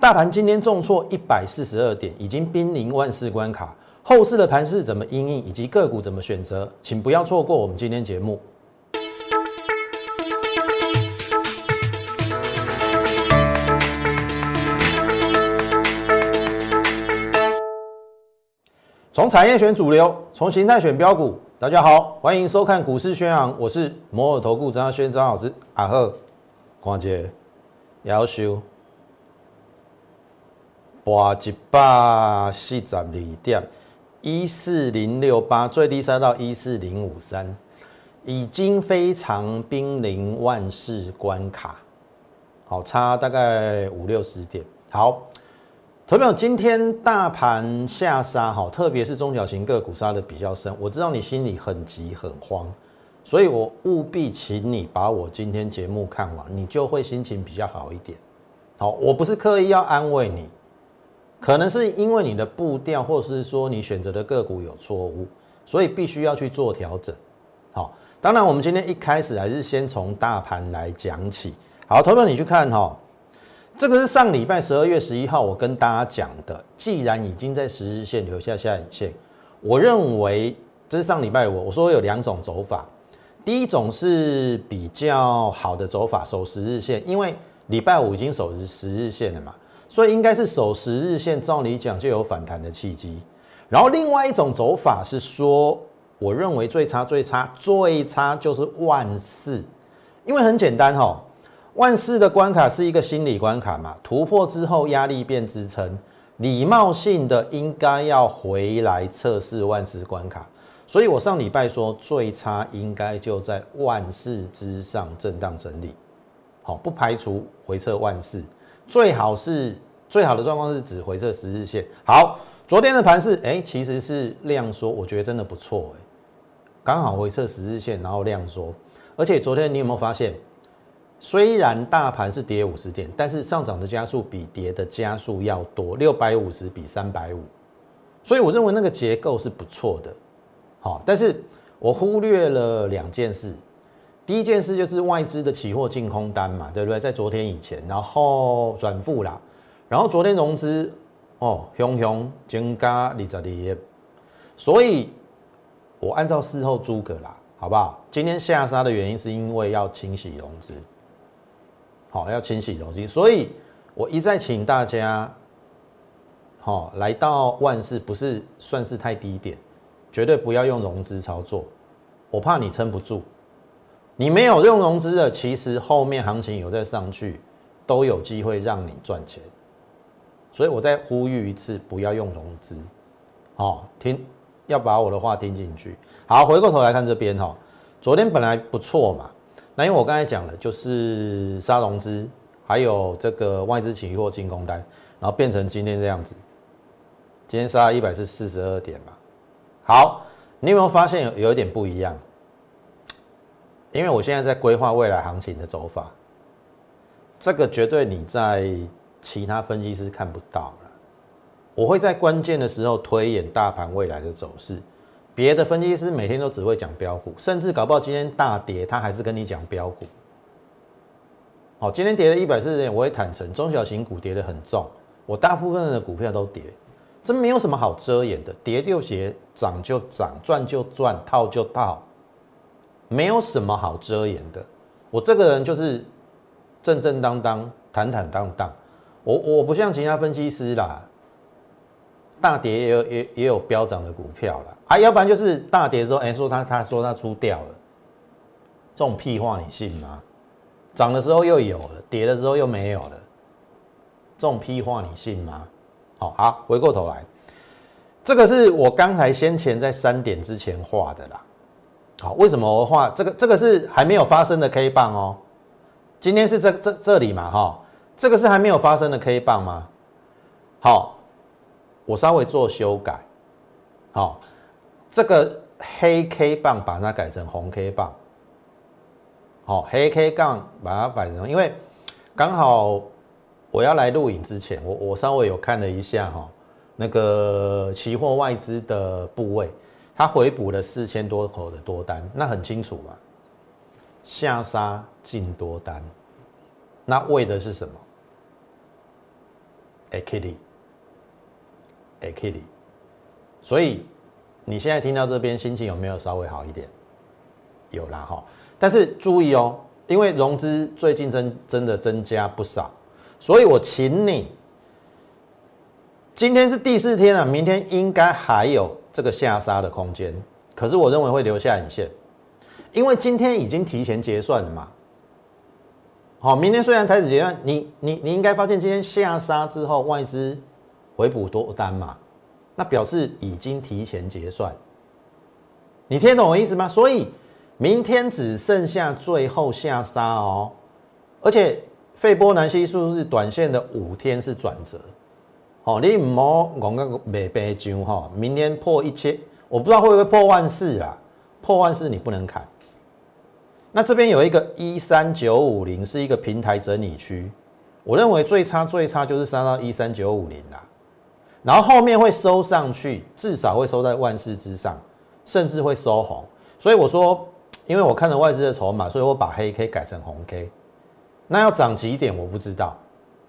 大盘今天重挫一百四十二点，已经濒临万四关卡。后市的盘势怎么应应，以及个股怎么选择，请不要错过我们今天节目。从产业选主流，从形态选标股。大家好，欢迎收看股市宣扬，我是摩尔投顾张轩张老师。阿赫，看姐，要修。哇，一百四十二点，一四零六八，最低杀到一四零五三，已经非常濒临万事关卡，好差大概五六十点。好，投票今天大盘下杀，哈，特别是中小型个股杀的比较深。我知道你心里很急很慌，所以我务必请你把我今天节目看完，你就会心情比较好一点。好，我不是刻意要安慰你。可能是因为你的步调，或者是说你选择的个股有错误，所以必须要去做调整。好，当然我们今天一开始还是先从大盘来讲起。好，投票你去看哈，这个是上礼拜十二月十一号我跟大家讲的。既然已经在十日线留下下影线，我认为这是上礼拜我我说有两种走法，第一种是比较好的走法，守十日线，因为礼拜五已经守十日线了嘛。所以应该是守十日线，照理讲就有反弹的契机。然后另外一种走法是说，我认为最差最差最差就是万四，因为很简单哈，万四的关卡是一个心理关卡嘛，突破之后压力变支撑，礼貌性的应该要回来测试万四关卡。所以我上礼拜说最差应该就在万四之上震荡整理，好，不排除回测万四。最好是最好的状况是指回撤十日线。好，昨天的盘是哎，其实是量缩，我觉得真的不错哎，刚好回撤十日线，然后量缩。而且昨天你有没有发现，虽然大盘是跌五十点，但是上涨的加速比跌的加速要多，六百五十比三百五，所以我认为那个结构是不错的。好，但是我忽略了两件事。第一件事就是外资的期货净空单嘛，对不对？在昨天以前，然后转负啦，然后昨天融资哦，熊熊增加二十亿，所以我按照事后诸葛啦，好不好？今天下杀的原因是因为要清洗融资，好，要清洗融资，所以我一再请大家，好，来到万事不是算是太低点，绝对不要用融资操作，我怕你撑不住。你没有用融资的，其实后面行情有再上去，都有机会让你赚钱。所以我再呼吁一次，不要用融资。好，听要把我的话听进去。好，回过头来看这边哈，昨天本来不错嘛，那因为我刚才讲了，就是杀融资，还有这个外资期货进攻单，然后变成今天这样子。今天杀一百是四十二点嘛。好，你有没有发现有有一点不一样？因为我现在在规划未来行情的走法，这个绝对你在其他分析师看不到了。我会在关键的时候推演大盘未来的走势，别的分析师每天都只会讲标股，甚至搞不好今天大跌，他还是跟你讲标股。好，今天跌了一百四十点，我会坦诚，中小型股跌得很重，我大部分的股票都跌，这没有什么好遮掩的，跌就跌，涨就涨，赚就赚，套就套。没有什么好遮掩的，我这个人就是正正当当、坦坦荡荡。我我不像其他分析师啦，大跌也有也也有飙涨的股票啦，啊，要不然就是大跌之后，哎，说他他说他出掉了，这种屁话你信吗？涨的时候又有了，跌的时候又没有了，这种屁话你信吗？好，好，回过头来，这个是我刚才先前在三点之前画的啦。好，为什么我画这个？这个是还没有发生的 K 棒哦。今天是这这这里嘛，哈，这个是还没有发生的 K 棒吗？好，我稍微做修改。好，这个黑 K 棒把它改成红 K 棒。好，黑 K 杠把它摆成，因为刚好我要来录影之前，我我稍微有看了一下哈，那个期货外资的部位。他回补了四千多口的多单，那很清楚嘛，下杀进多单，那为的是什么？a k i t y a k i t y 所以你现在听到这边心情有没有稍微好一点？有啦哈，但是注意哦，因为融资最近真真的增加不少，所以我请你，今天是第四天了，明天应该还有这个下杀的空间，可是我认为会留下影线，因为今天已经提前结算了嘛。好，明天虽然开始结算，你你你应该发现今天下杀之后外资回补多单嘛，那表示已经提前结算，你听懂我意思吗？所以。明天只剩下最后下杀哦，而且费波南西数是短线的五天是转折，哦，你唔好讲个未白涨哈，明天破一千，我不知道会不会破万四啊？破万四你不能砍。那这边有一个一三九五零是一个平台整理区，我认为最差最差就是杀到一三九五零啦，然后后面会收上去，至少会收在万四之上，甚至会收红，所以我说。因为我看了外资的筹码，所以我把黑 K 改成红 K。那要涨几点我不知道。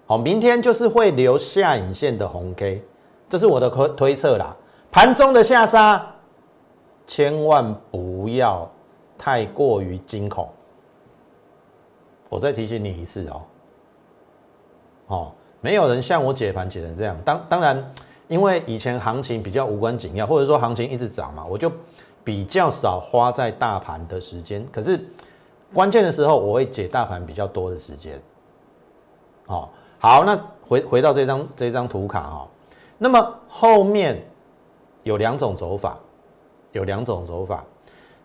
好，明天就是会留下影线的红 K，这是我的推推测啦。盘中的下杀，千万不要太过于惊恐。我再提醒你一次哦。哦，没有人像我解盘解成这样。当当然，因为以前行情比较无关紧要，或者说行情一直涨嘛，我就。比较少花在大盘的时间，可是关键的时候我会解大盘比较多的时间。好，好，那回回到这张这张图卡哈，那么后面有两种走法，有两种走法。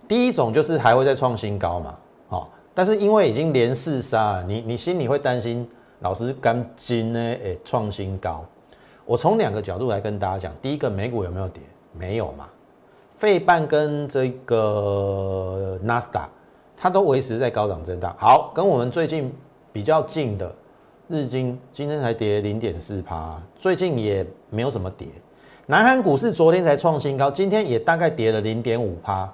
第一种就是还会再创新高嘛，好，但是因为已经连四杀，你你心里会担心，老师刚今呢诶创新高。我从两个角度来跟大家讲，第一个美股有没有跌？没有嘛。费半跟这个纳斯达，它都维持在高档震荡。好，跟我们最近比较近的日经，今天才跌零点四趴，最近也没有什么跌。南韩股市昨天才创新高，今天也大概跌了零点五趴。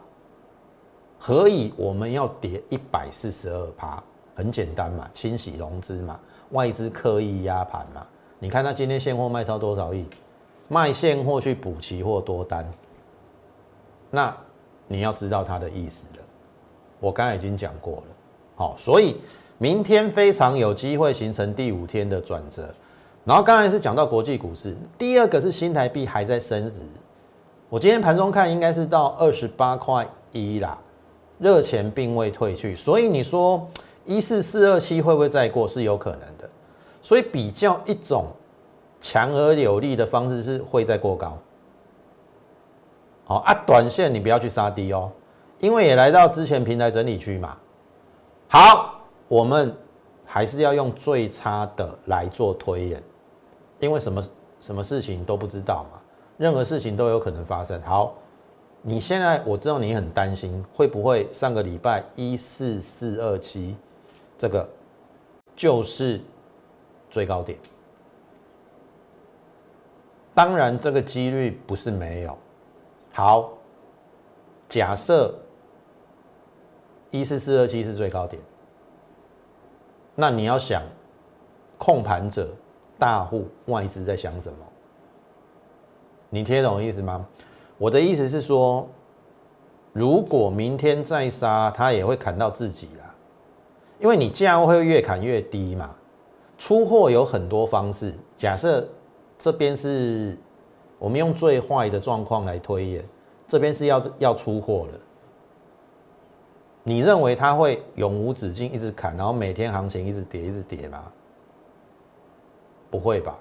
何以我们要跌一百四十二趴？很简单嘛，清洗融资嘛，外资刻意压盘嘛。你看他今天现货卖超多少亿？卖现货去补期货多单。那你要知道他的意思了，我刚才已经讲过了，好，所以明天非常有机会形成第五天的转折。然后刚才是讲到国际股市，第二个是新台币还在升值，我今天盘中看应该是到二十八块一啦，热钱并未退去，所以你说一四四二七会不会再过是有可能的，所以比较一种强而有力的方式是会再过高。好啊，短线你不要去杀低哦，因为也来到之前平台整理区嘛。好，我们还是要用最差的来做推演，因为什么什么事情都不知道嘛，任何事情都有可能发生。好，你现在我知道你很担心会不会上个礼拜一四四二七这个就是最高点，当然这个几率不是没有。好，假设一四四二七是最高点，那你要想控盘者、大户、外资在想什么？你听懂我意思吗？我的意思是说，如果明天再杀，他也会砍到自己啦，因为你价位会越砍越低嘛。出货有很多方式，假设这边是。我们用最坏的状况来推演，这边是要要出货了。你认为它会永无止境一直砍，然后每天行情一直跌一直跌吗？不会吧？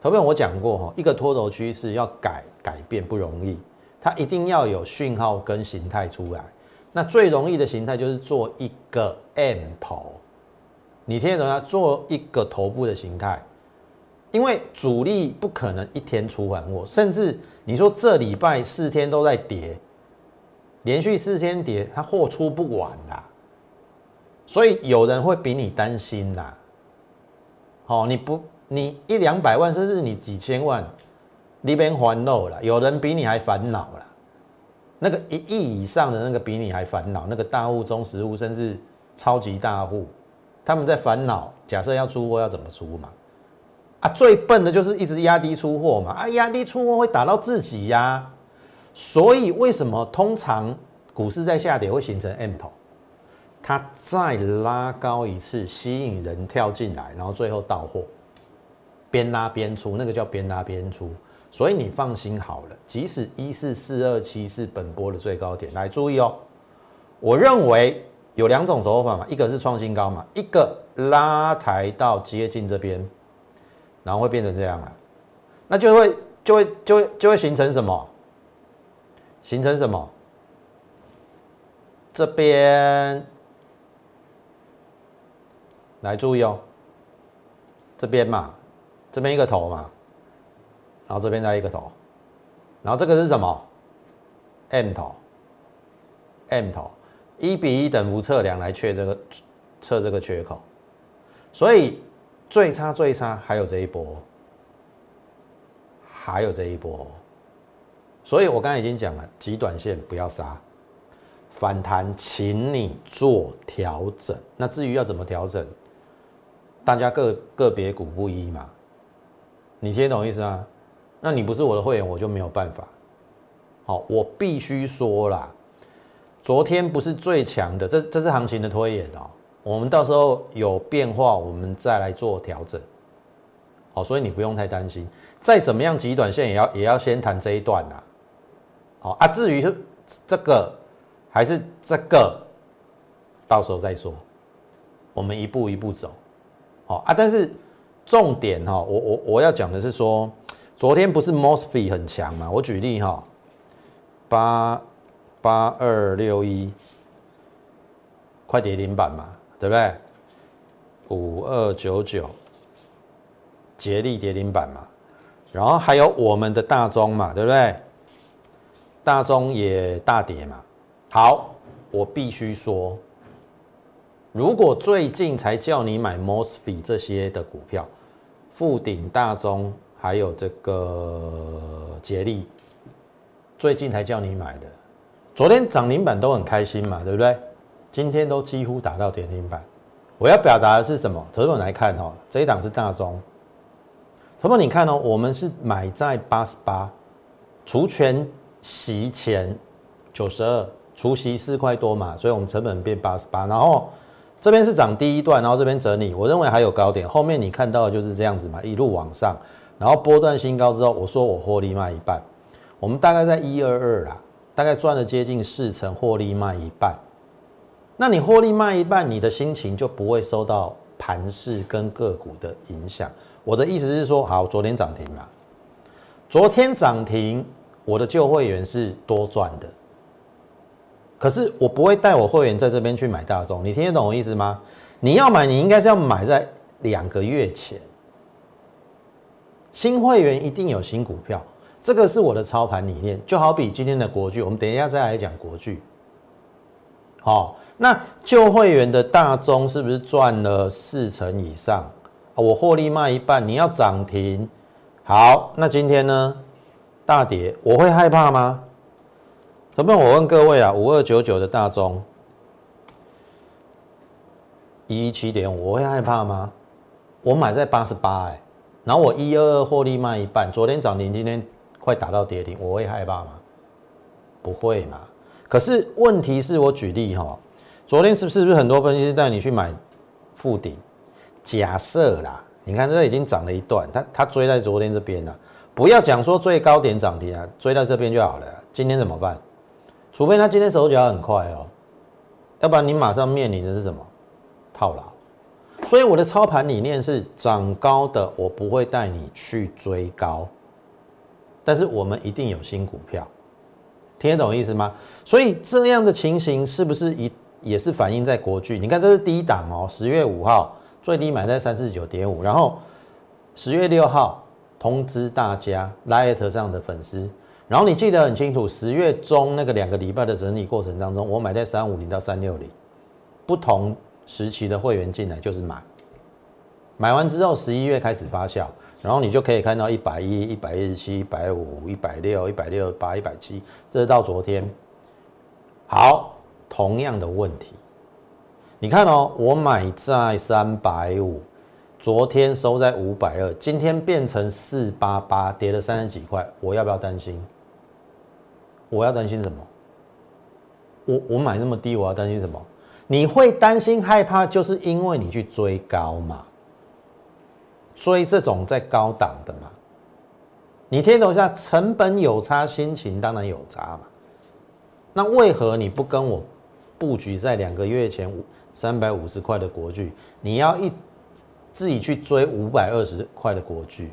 头边我讲过哈，一个多头趋势要改改变不容易，它一定要有讯号跟形态出来。那最容易的形态就是做一个 M 头，你听得懂吗？做一个头部的形态。因为主力不可能一天出完货，甚至你说这礼拜四天都在跌，连续四天跌，它货出不完啦，所以有人会比你担心呐。好，你不，你一两百万，甚至你几千万，你边烦恼了，有人比你还烦恼了。那个一亿以上的那个比你还烦恼，那个大户、中实户，甚至超级大户，他们在烦恼，假设要出货要怎么出嘛？啊，最笨的就是一直压低出货嘛，啊，压低出货会打到自己呀。所以为什么通常股市在下跌会形成 M 头？它再拉高一次，吸引人跳进来，然后最后到货，边拉边出，那个叫边拉边出。所以你放心好了，即使一四四二七是本波的最高点，来注意哦。我认为有两种手法嘛，一个是创新高嘛，一个拉抬到接近这边，然后会变成这样啊，那就会就会就会就会形成什么？形成什么？这边来注意哦，这边嘛，这边一个头嘛，然后这边再一个头，然后这个是什么？M 头，M 头。一比一等幅测量来测这个测这个缺口，所以最差最差还有这一波，还有这一波，所以我刚才已经讲了，极短线不要杀，反弹请你做调整。那至于要怎么调整，大家个个别股不一嘛，你听懂意思吗？那你不是我的会员，我就没有办法。好，我必须说啦。昨天不是最强的，这这是行情的推演哦。我们到时候有变化，我们再来做调整。好，所以你不用太担心。再怎么样极短线，也要也要先谈这一段呐。好啊，至于是这个还是这个，到时候再说。我们一步一步走。好啊，但是重点哈，我我我要讲的是说，昨天不是 Mosfet 很强嘛？我举例哈，八。八二六一，快跌停板嘛，对不对？五二九九，捷力跌停板嘛，然后还有我们的大中嘛，对不对？大中也大跌嘛。好，我必须说，如果最近才叫你买 Mosfet 这些的股票，富鼎、大中还有这个捷力，最近才叫你买的。昨天涨停板都很开心嘛，对不对？今天都几乎达到跌停板。我要表达的是什么？投资来看哈，这一档是大中。投资你看哦，我们是买在八十八，除权席前九十二，除息四块多嘛，所以我们成本变八十八。然后这边是涨第一段，然后这边整理，我认为还有高点。后面你看到的就是这样子嘛，一路往上，然后波段新高之后，我说我获利卖一半，我们大概在一二二啦。大概赚了接近四成，获利卖一半。那你获利卖一半，你的心情就不会受到盘势跟个股的影响。我的意思是说，好，昨天涨停嘛，昨天涨停，我的旧会员是多赚的。可是我不会带我会员在这边去买大众，你听得懂我意思吗？你要买，你应该是要买在两个月前。新会员一定有新股票。这个是我的操盘理念，就好比今天的国剧，我们等一下再来讲国剧。好，那旧会员的大宗是不是赚了四成以上？我获利卖一半，你要涨停。好，那今天呢？大跌，我会害怕吗？不然我问各位啊，五二九九的大宗一七点，我会害怕吗？我买在八十八哎，然后我一二二获利卖一半，昨天涨停，今天。快打到跌停，我会害怕吗？不会嘛。可是问题是我举例哈，昨天是不是不是很多分析师带你去买附顶？假设啦，你看这已经涨了一段，他他追在昨天这边了。不要讲说最高点涨停啊，追到这边就好了。今天怎么办？除非他今天手脚很快哦，要不然你马上面临的是什么？套牢。所以我的操盘理念是涨高的，我不会带你去追高。但是我们一定有新股票，听得懂意思吗？所以这样的情形是不是一也是反映在国巨？你看这是低档哦，十月五号最低买在三四九点五，然后十月六号通知大家 Light 上的粉丝，然后你记得很清楚，十月中那个两个礼拜的整理过程当中，我买在三五零到三六零，不同时期的会员进来就是买，买完之后十一月开始发酵。然后你就可以看到一百一、一百一十七、一百五、一百六、一百六八、一百七，这是到昨天。好，同样的问题，你看哦，我买在三百五，昨天收在五百二，今天变成四八八，跌了三十几块，我要不要担心？我要担心什么？我我买那么低，我要担心什么？你会担心害怕，就是因为你去追高嘛，追这种在高档的嘛。你听懂一下，成本有差，心情当然有差嘛。那为何你不跟我布局在两个月前五三百五十块的国巨？你要一自己去追五百二十块的国巨，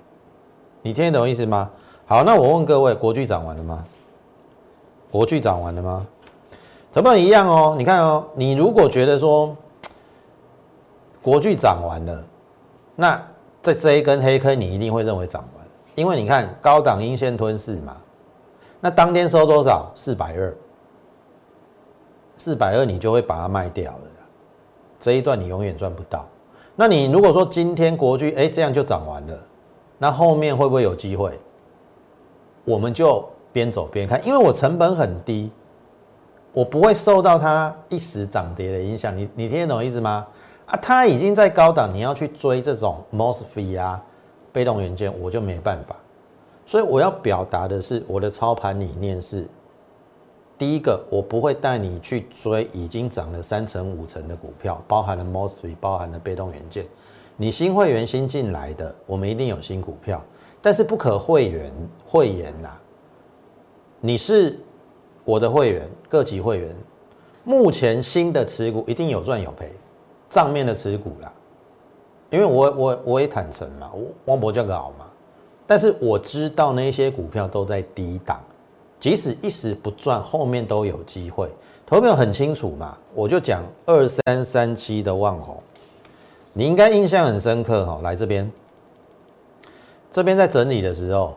你听得懂意思吗？好，那我问各位，国巨涨完了吗？国巨涨完了吗？怎么一样哦？你看哦，你如果觉得说国巨涨完了，那在这一根黑 K，你一定会认为涨完，因为你看高档阴线吞噬嘛。那当天收多少？四百二，四百二你就会把它卖掉了，这一段你永远赚不到。那你如果说今天国巨哎这样就涨完了，那后面会不会有机会？我们就边走边看，因为我成本很低，我不会受到它一时涨跌的影响。你你听得懂意思吗？啊，它已经在高档，你要去追这种 mosfet 啊，被动元件，我就没办法。所以我要表达的是，我的操盘理念是：第一个，我不会带你去追已经涨了三成五成的股票，包含了 mosfet，包含了被动元件。你新会员新进来的，我们一定有新股票，但是不可会员会员呐。你是我的会员，各级会员，目前新的持股一定有赚有赔，账面的持股啦。因为我我我也坦诚嘛，我汪博叫个好嘛。但是我知道那些股票都在低档，即使一时不赚，后面都有机会。投票很清楚嘛，我就讲二三三七的万红，你应该印象很深刻哈。来这边，这边在整理的时候，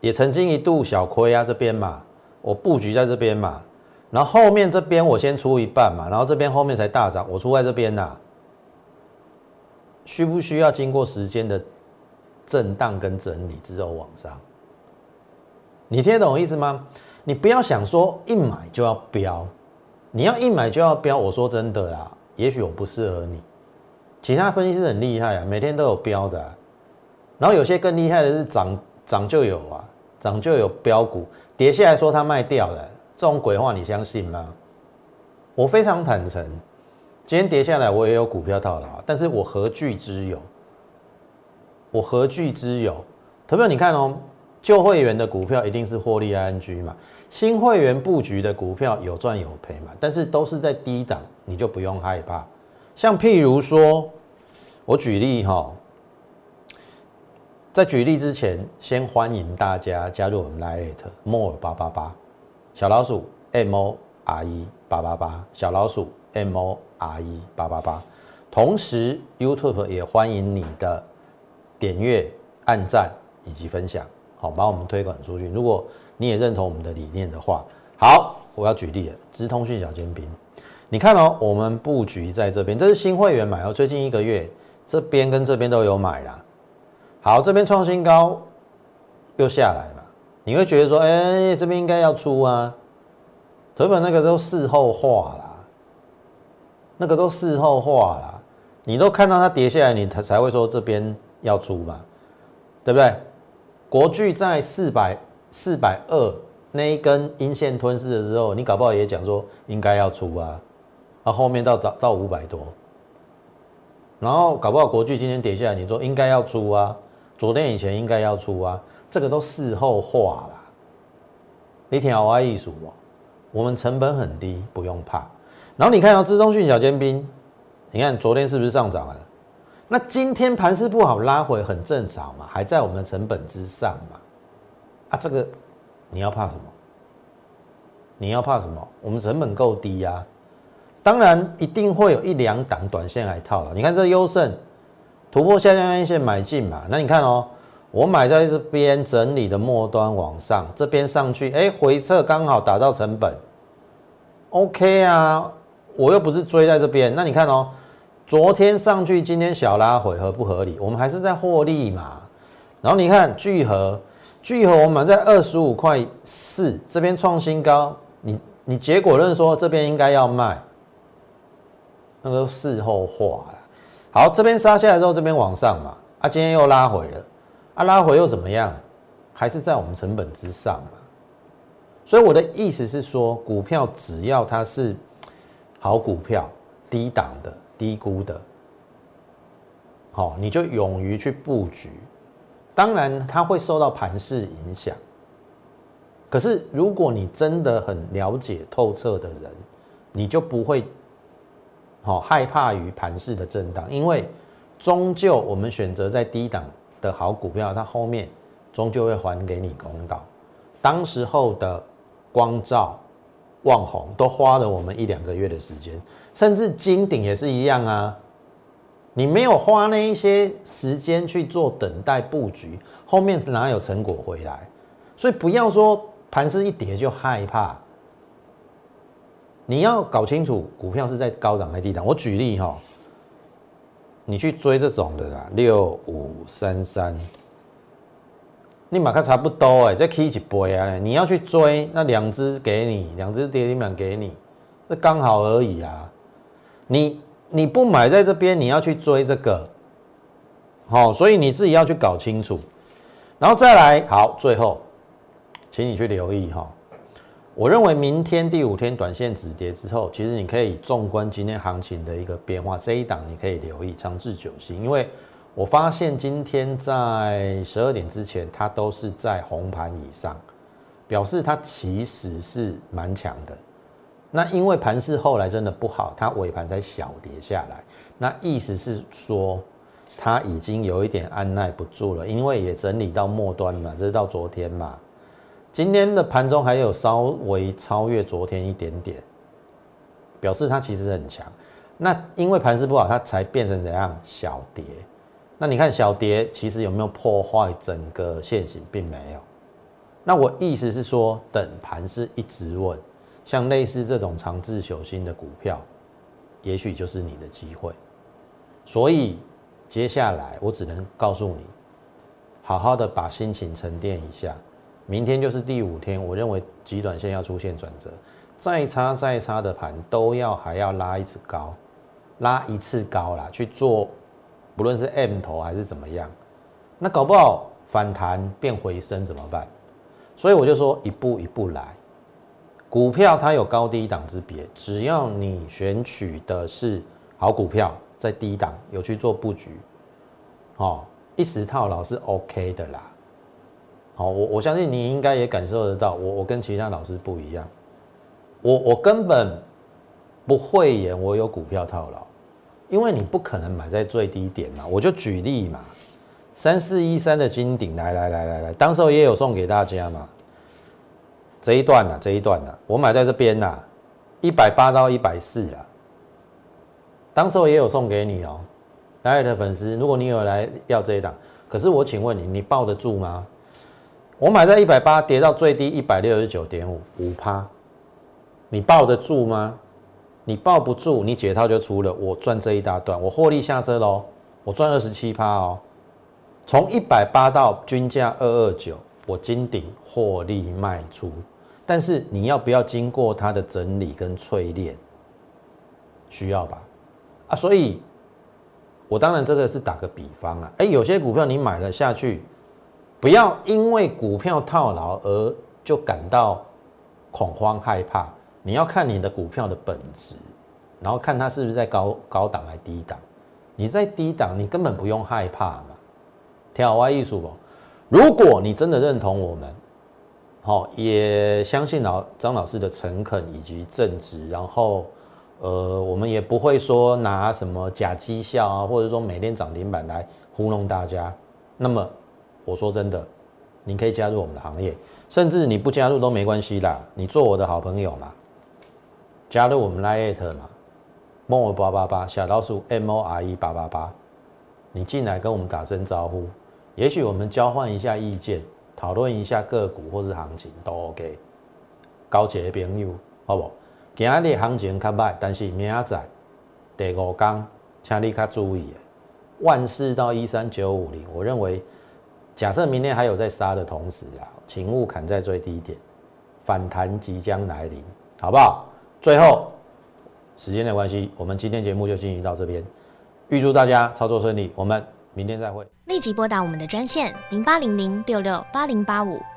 也曾经一度小亏啊，这边嘛，我布局在这边嘛，然后后面这边我先出一半嘛，然后这边后面才大涨，我出在这边呐，需不需要经过时间的？震荡跟整理之后往上，你听得懂意思吗？你不要想说一买就要飙，你要一买就要飙。我说真的啦，也许我不适合你。其他分析师很厉害啊，每天都有飙的。然后有些更厉害的是涨涨就有啊，涨就有标股，跌下来说它卖掉了，这种鬼话你相信吗？我非常坦诚，今天跌下来我也有股票套牢，但是我何惧之有？我何惧之有？投票你看哦，旧会员的股票一定是获利 ING 嘛，新会员布局的股票有赚有赔嘛，但是都是在低档，你就不用害怕。像譬如说，我举例哈，在举例之前，先欢迎大家加入我们 Lite More 八八八小老鼠 M O R E 八八八小老鼠 M O R E 八八八，同时 YouTube 也欢迎你的。点阅、按赞以及分享，好，把我们推广出去。如果你也认同我们的理念的话，好，我要举例了。资通讯小尖兵，你看哦，我们布局在这边，这是新会员买哦，最近一个月这边跟这边都有买啦。好，这边创新高又下来了，你会觉得说，哎，这边应该要出啊？腿本那个都事后话啦，那个都事后话啦，你都看到它跌下来，你才才会说这边。要出嘛，对不对？国巨在四百四百二那一根阴线吞噬的时候，你搞不好也讲说应该要出啊，啊后面到到到五百多，然后搞不好国巨今天跌下来，你说应该要出啊，昨天以前应该要出啊，这个都事后话啦。你听好艺术哦，我们成本很低，不用怕。然后你看到资中讯小尖兵，你看昨天是不是上涨了？那今天盘势不好，拉回很正常嘛，还在我们的成本之上嘛。啊，这个你要怕什么？你要怕什么？我们成本够低呀。当然一定会有一两档短线来套了。你看这优胜突破下降线买进嘛。那你看哦，我买在这边整理的末端往上，这边上去，哎，回撤刚好达到成本，OK 啊。我又不是追在这边，那你看哦。昨天上去，今天小拉回合不合理？我们还是在获利嘛。然后你看聚合，聚合我们买在二十五块四，这边创新高，你你结果论说这边应该要卖，那个事后话了。好，这边杀下来之后，这边往上嘛，啊，今天又拉回了，啊，拉回又怎么样？还是在我们成本之上嘛。所以我的意思是说，股票只要它是好股票、低档的、低估的，好，你就勇于去布局。当然，它会受到盘势影响。可是，如果你真的很了解透彻的人，你就不会好害怕于盘势的震荡，因为终究我们选择在低档的好股票，它后面终究会还给你公道。当时候的光照、望红都花了我们一两个月的时间，甚至金鼎也是一样啊。你没有花那一些时间去做等待布局，后面哪有成果回来？所以不要说。盘势一跌就害怕，你要搞清楚股票是在高档还是低档。我举例哈，你去追这种的啦，六五三三，你马克差不多哎，再 K 一倍啊，你要去追那两只给你，两只跌停板给你，这刚好而已啊。你你不买在这边，你要去追这个，好，所以你自己要去搞清楚，然后再来好，最后。请你去留意哈，我认为明天第五天短线止跌之后，其实你可以纵观今天行情的一个变化，这一档你可以留意长治久兴，因为我发现今天在十二点之前，它都是在红盘以上，表示它其实是蛮强的。那因为盘势后来真的不好，它尾盘才小跌下来，那意思是说它已经有一点按耐不住了，因为也整理到末端嘛，这是到昨天嘛。今天的盘中还有稍微超越昨天一点点，表示它其实很强。那因为盘势不好，它才变成怎样小跌。那你看小跌其实有没有破坏整个线型，并没有。那我意思是说，等盘是一直稳，像类似这种长治久兴的股票，也许就是你的机会。所以接下来我只能告诉你，好好的把心情沉淀一下。明天就是第五天，我认为极短线要出现转折，再差再差的盘都要还要拉一次高，拉一次高啦，去做，不论是 M 头还是怎么样，那搞不好反弹变回升怎么办？所以我就说一步一步来，股票它有高低档之别，只要你选取的是好股票，在低档有去做布局，哦，一时套牢是 OK 的啦。好，我我相信你应该也感受得到，我我跟其他老师不一样，我我根本不会演我有股票套牢，因为你不可能买在最低点嘛。我就举例嘛，三四一三的金顶，来来来来来，当时候也有送给大家嘛。这一段呢，这一段呢，我买在这边呐，一百八到一百四啊，当时候也有送给你哦，来的粉丝，如果你有来要这一档，可是我请问你，你抱得住吗？我买在一百八，跌到最低一百六十九点五五趴，你抱得住吗？你抱不住，你解套就出了，我赚这一大段，我获利下车喽，我赚二十七趴哦。从一百八到均价二二九，我金顶获利卖出，但是你要不要经过它的整理跟淬炼？需要吧？啊，所以，我当然这个是打个比方啊，哎，有些股票你买了下去。不要因为股票套牢而就感到恐慌害怕。你要看你的股票的本质，然后看它是不是在高高档还低档。你在低档，你根本不用害怕嘛。跳歪艺术不？如果你真的认同我们，好，也相信老张老师的诚恳以及正直，然后呃，我们也不会说拿什么假绩效啊，或者说每天涨停板来糊弄大家。那么。我说真的，你可以加入我们的行业，甚至你不加入都没关系啦。你做我的好朋友嘛，加入我们 Lite 嘛，More 八八八小老鼠 M O R E 八八八，你进来跟我们打声招呼，也许我们交换一下意见，讨论一下个股或是行情都 OK。高级的朋友，好不？今日行情较歹，但是明仔第五天，请你较注意万事到一三九五零，我认为。假设明天还有在杀的同时啊，请勿砍在最低点，反弹即将来临，好不好？最后，时间的关系，我们今天节目就进行到这边。预祝大家操作顺利，我们明天再会。立即拨打我们的专线零八零零六六八零八五